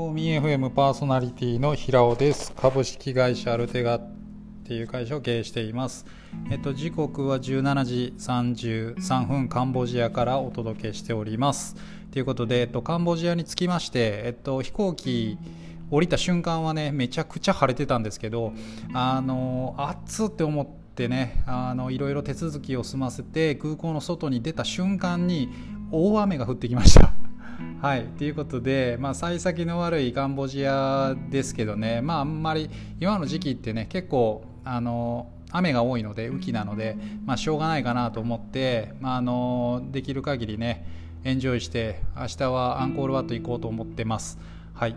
フォーミー FM パーソナリティの平尾です株式会社アルテガっていう会社を経営していますえっと時刻は17時33分カンボジアからお届けしておりますということで、えっと、カンボジアにつきまして、えっと、飛行機降りた瞬間はねめちゃくちゃ晴れてたんですけどあの暑って思ってねあのいろいろ手続きを済ませて空港の外に出た瞬間に大雨が降ってきましたはい、ということで、まあ、幸先の悪いカンボジアですけどね、まあ、あんまり今の時期ってね結構あの雨が多いので雨季なので、まあ、しょうがないかなと思って、まあ、あのできる限りねエンジョイして明日はアンコールワット行こうと思ってます。はい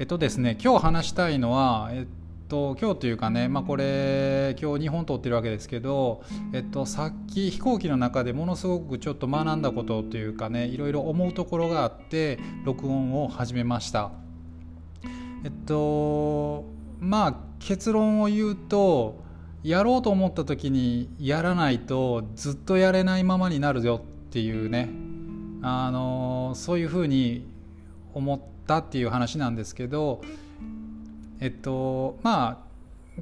えっとですね、今日話したいのは、えっと、今日というかね、まあ、これ今日日本通ってるわけですけど、えっと、さっき飛行機の中でものすごくちょっと学んだことというかねいろいろ思うところがあって録音を始めました。えっとまあ結論を言うとやろうと思った時にやらないとずっとやれないままになるよっていうねあのそういうふうに思ったっていう話なんですけどえっとまあ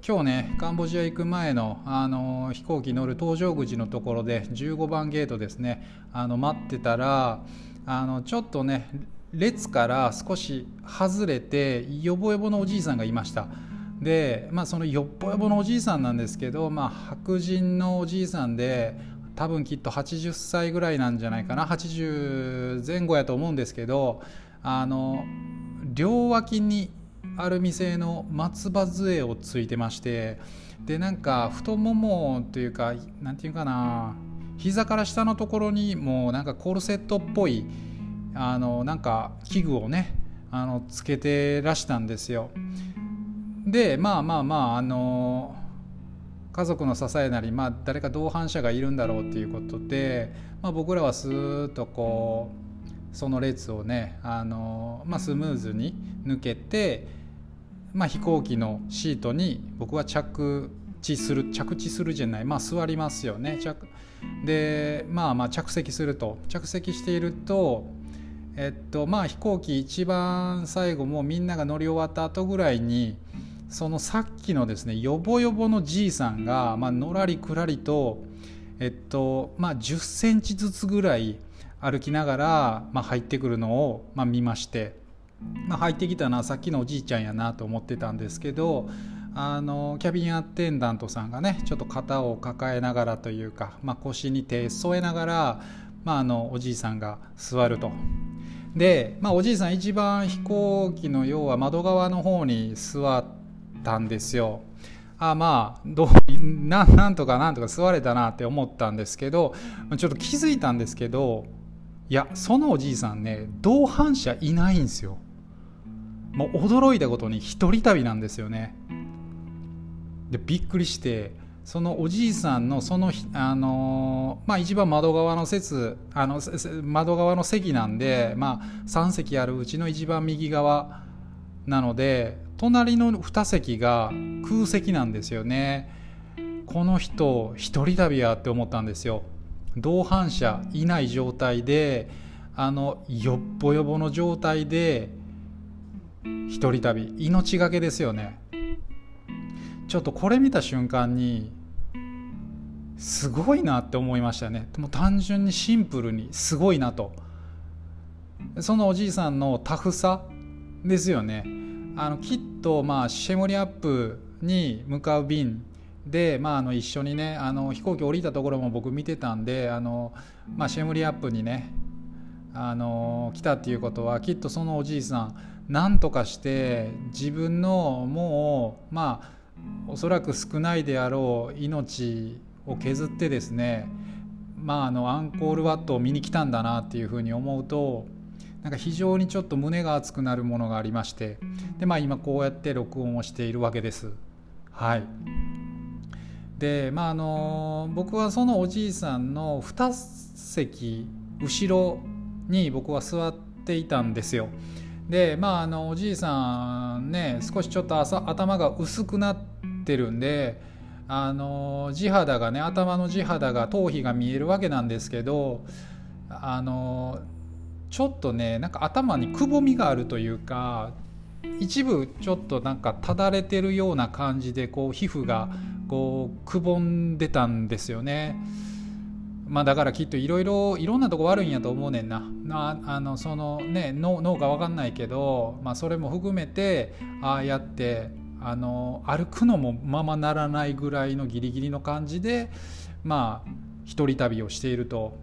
今日ねカンボジア行く前のあの飛行機乗る搭乗口のところで15番ゲートですねあの待ってたらあのちょっとね列から少し外れてよぼよぼのおじいさんがいました。でまあそのよっぼよぼのおじいさんなんですけど、まあ、白人のおじいさんで多分きっと80歳ぐらいなんじゃないかな80前後やと思うんですけどあの両脇にある店の松葉杖をついてましてでなんか太ももというかなんていうかな膝から下のところにもうなんかコルセットっぽいあのなんか器具をねあのつけてらしたんですよ。でまあまあまああの家族の支えなり、まあ、誰か同伴者がいるんだろうっていうことで、まあ、僕らはスーッとこうその列をねあの、まあ、スムーズに抜けてまあ、飛行機のシートに僕は着地する着地するじゃない、まあ、座りますよね。着で、まあ、まあ着席すると。着席していると、えっとまあ、飛行機一番最後もうみんなが乗り終わった後ぐらいにそのさっきのですねよぼよぼのじいさんが、まあのらりくらりと、えっとまあ、10センチずつぐらい歩きながら、まあ、入ってくるのを、まあ、見まして。まあ、入ってきたのはさっきのおじいちゃんやなと思ってたんですけどあのキャビンアテンダントさんがねちょっと肩を抱えながらというか、まあ、腰に手添えながら、まあ、あのおじいさんが座ると。で、まあ、おじいさん一番飛行機の要は窓側の方に座ったんですよ。あまあどうななんとかなんとか座れたなって思ったんですけどちょっと気づいたんですけどいやそのおじいさんね同伴者いないんですよ。もう驚いたことに一人旅なんですよね。でびっくりしてそのおじいさんのそのあのまあ一番窓側の説あの窓側の席なんでまあ3席あるうちの一番右側なので隣の2席が空席なんですよね。この人一人旅やって思ったんですよ。同伴者いない状態であのよっぼよぼの状態で一人旅命がけですよね。ちょっとこれ見た瞬間にすごいなって思いましたね。も単純にシンプルにすごいなと。そのおじいさんのタフさですよね。あのきっとまあシェモリアップに向かう便で、まあ、あの一緒にねあの飛行機降りたところも僕見てたんであの、まあ、シェムリアップにねあの来たっていうことはきっとそのおじいさん何とかして自分のもうまあおそらく少ないであろう命を削ってですねまああのアンコールワットを見に来たんだなっていうふうに思うとなんか非常にちょっと胸が熱くなるものがありましてでまあ今こうやって録音をしているわけです。はいでまああの僕はそのおじいさんの2席後ろに僕は座っていたんですよ。でまああのおじいさんね少しちょっと頭が薄くなってるんであの地肌がね頭の地肌が頭皮が見えるわけなんですけどあのちょっとねなんか頭にくぼみがあるというか一部ちょっとなんかただれてるような感じでこう皮膚がこうくぼんでたんですよね。まあ、だからきっといろいろいろんなとこ悪いんやと思うねんな。なあのそのね脳脳が分かんないけど、まあ、それも含めてああやってあの歩くのもままならないぐらいのギリギリの感じでまあ一人旅をしていると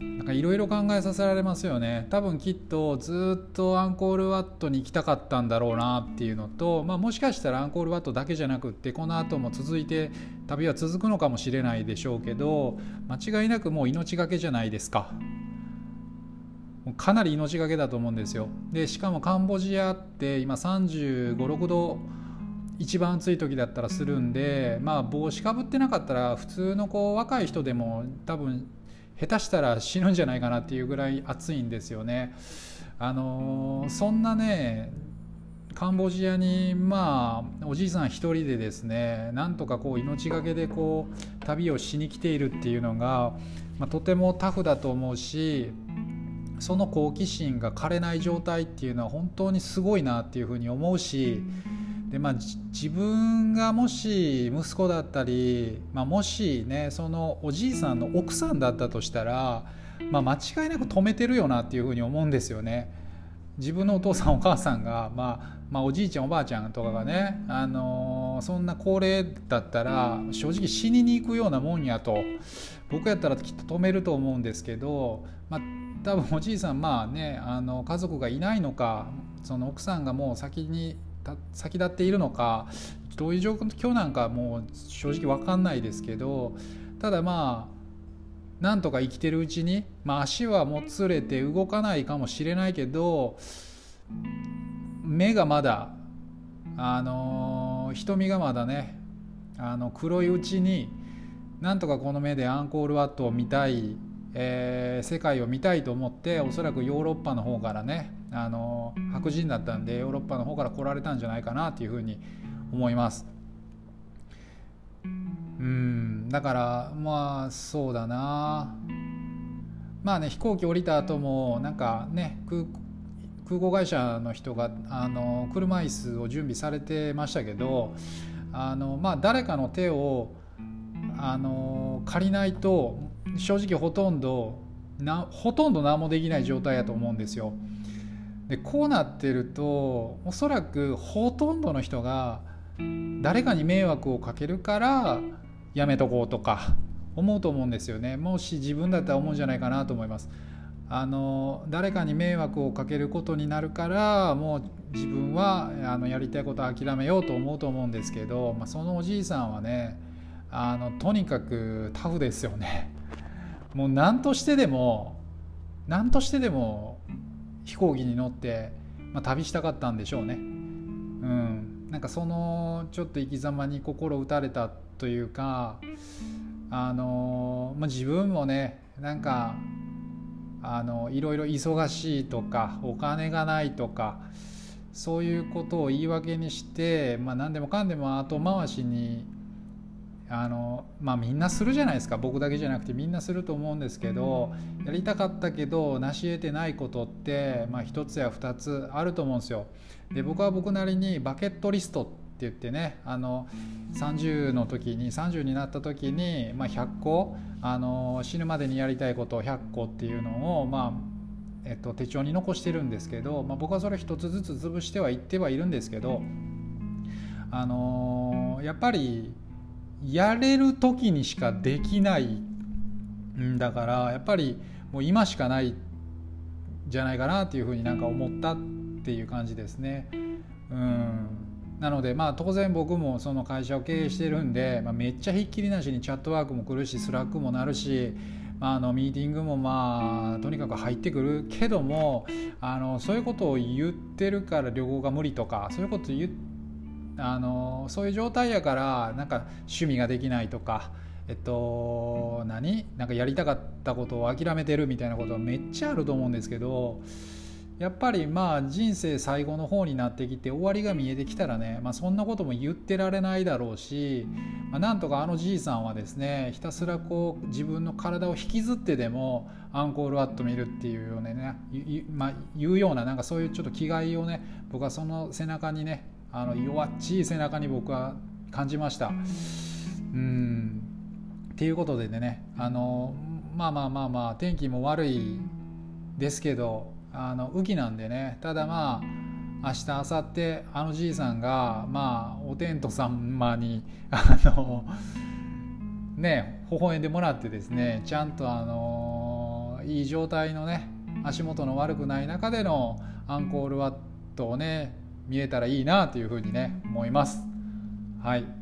なんかいろいろ考えさせられますよね。多分きっとずっとアンコールワットに行きたかったんだろうなっていうのと、まあ、もしかしたらアンコールワットだけじゃなくってこの後も続いて旅は続くのかもしれないでしょうけど間違いなくもう命がけじゃないですか。かなり命がけだと思うんですよ。でしかもカンボジアって今3 5 6度一番暑い時だったらするんでまあ帽子かぶってなかったら普通のこう若い人でも多分下手したら死ぬんじゃないかなっていうぐらい暑いんですよね。あのそんなねカンボジアにまあおじいさん一人でですねなんとかこう命がけでこう旅をしに来ているっていうのが、まあ、とてもタフだと思うしその好奇心が枯れない状態っていうのは本当にすごいなっていうふうに思うしでまあ、自分がもし息子だったり、まあ、もしねそのおじいさんの奥さんだったとしたら、まあ、間違いなく止めてるよなっていうふうに思うんですよね。自分のお父さんお母さんが、まあ、まあおじいちゃんおばあちゃんとかがね、あのー、そんな高齢だったら正直死にに行くようなもんやと僕やったらきっと止めると思うんですけど、まあ、多分おじいさんまあねあの家族がいないのかその奥さんがもう先に先立っているのかどういう状況なんかもう正直分かんないですけどただまあなんとか生きてるうちに、まあ、足はもつれて動かないかもしれないけど目がまだあの瞳がまだねあの黒いうちになんとかこの目でアンコールワットを見たい、えー、世界を見たいと思っておそらくヨーロッパの方からねあの白人だったんでヨーロッパの方から来られたんじゃないかなというふうに思います。うんだからまあそうだなまあね飛行機降りた後もなんかね空空港会社の人があの車椅子を準備されてましたけどあの、まあ、誰かの手をあの借りないと正直ほとんどなほとんど何もできない状態やと思うんですよ。でこうなってるとおそらくほとんどの人が誰かに迷惑をかけるからやめとこうとか思うと思うんですよね。もし自分だったら思うんじゃないかなと思います。あの誰かに迷惑をかけることになるからもう自分はあのやりたいことを諦めようと思うと思うんですけど、まあ、そのおじいさんはねあのとにかくタフですよね。もう何としてでも何としてでも飛行機に乗って、まあ、旅したかったんでしょうね。うん、なんかそのちょっと生き様に心打たれたというかあの、まあ、自分もねなんかあのいろいろ忙しいとかお金がないとかそういうことを言い訳にして、まあ、何でもかんでも後回しにあのまあみんなするじゃないですか僕だけじゃなくてみんなすると思うんですけどやりたかったけど成し得てないことって、まあ、1つや2つあると思うんですよ。で僕は僕なりにバケットリストって言ってねあの30の時に30になった時に、まあ、100個あの死ぬまでにやりたいことを100個っていうのをまあえっと、手帳に残してるんですけど、まあ、僕はそれ一つずつ潰してはいってはいるんですけど、あのー、やっぱりやれる時にしかできないんだからやっぱりもう今しかないじゃないかなっていうふうになんか思ったっていう感じですね。うんなのでまあ当然僕もその会社を経営してるんで、まあ、めっちゃひっきりなしにチャットワークも来るしスラックもなるし、まあ、あのミーティングもまあとにかく入ってくるけどもあのそういうことを言ってるから旅行が無理とかそういうこと言ってあのそういう状態やからなんか趣味ができないとかえっと何？なんかやりたかったことを諦めてるみたいなことはめっちゃあると思うんですけどやっぱりまあ人生最後の方になってきて終わりが見えてきたらね、まあ、そんなことも言ってられないだろうし、まあ、なんとかあのじいさんはですねひたすらこう自分の体を引きずってでもアンコールワット見るっていうようなねまあ、言うようななんかそういうちょっと気概をね僕はその背中にねあの弱っちい背中に僕は感じました。うんっていうことでねあのまあまあまあまあ天気も悪いですけどあの雨季なんでねただまあ明日明後日あのじいさんがまあお天道様にあのね微笑んでもらってですねちゃんとあのいい状態のね足元の悪くない中でのアンコールワットをね見えたらいいなというふうにね思います。はい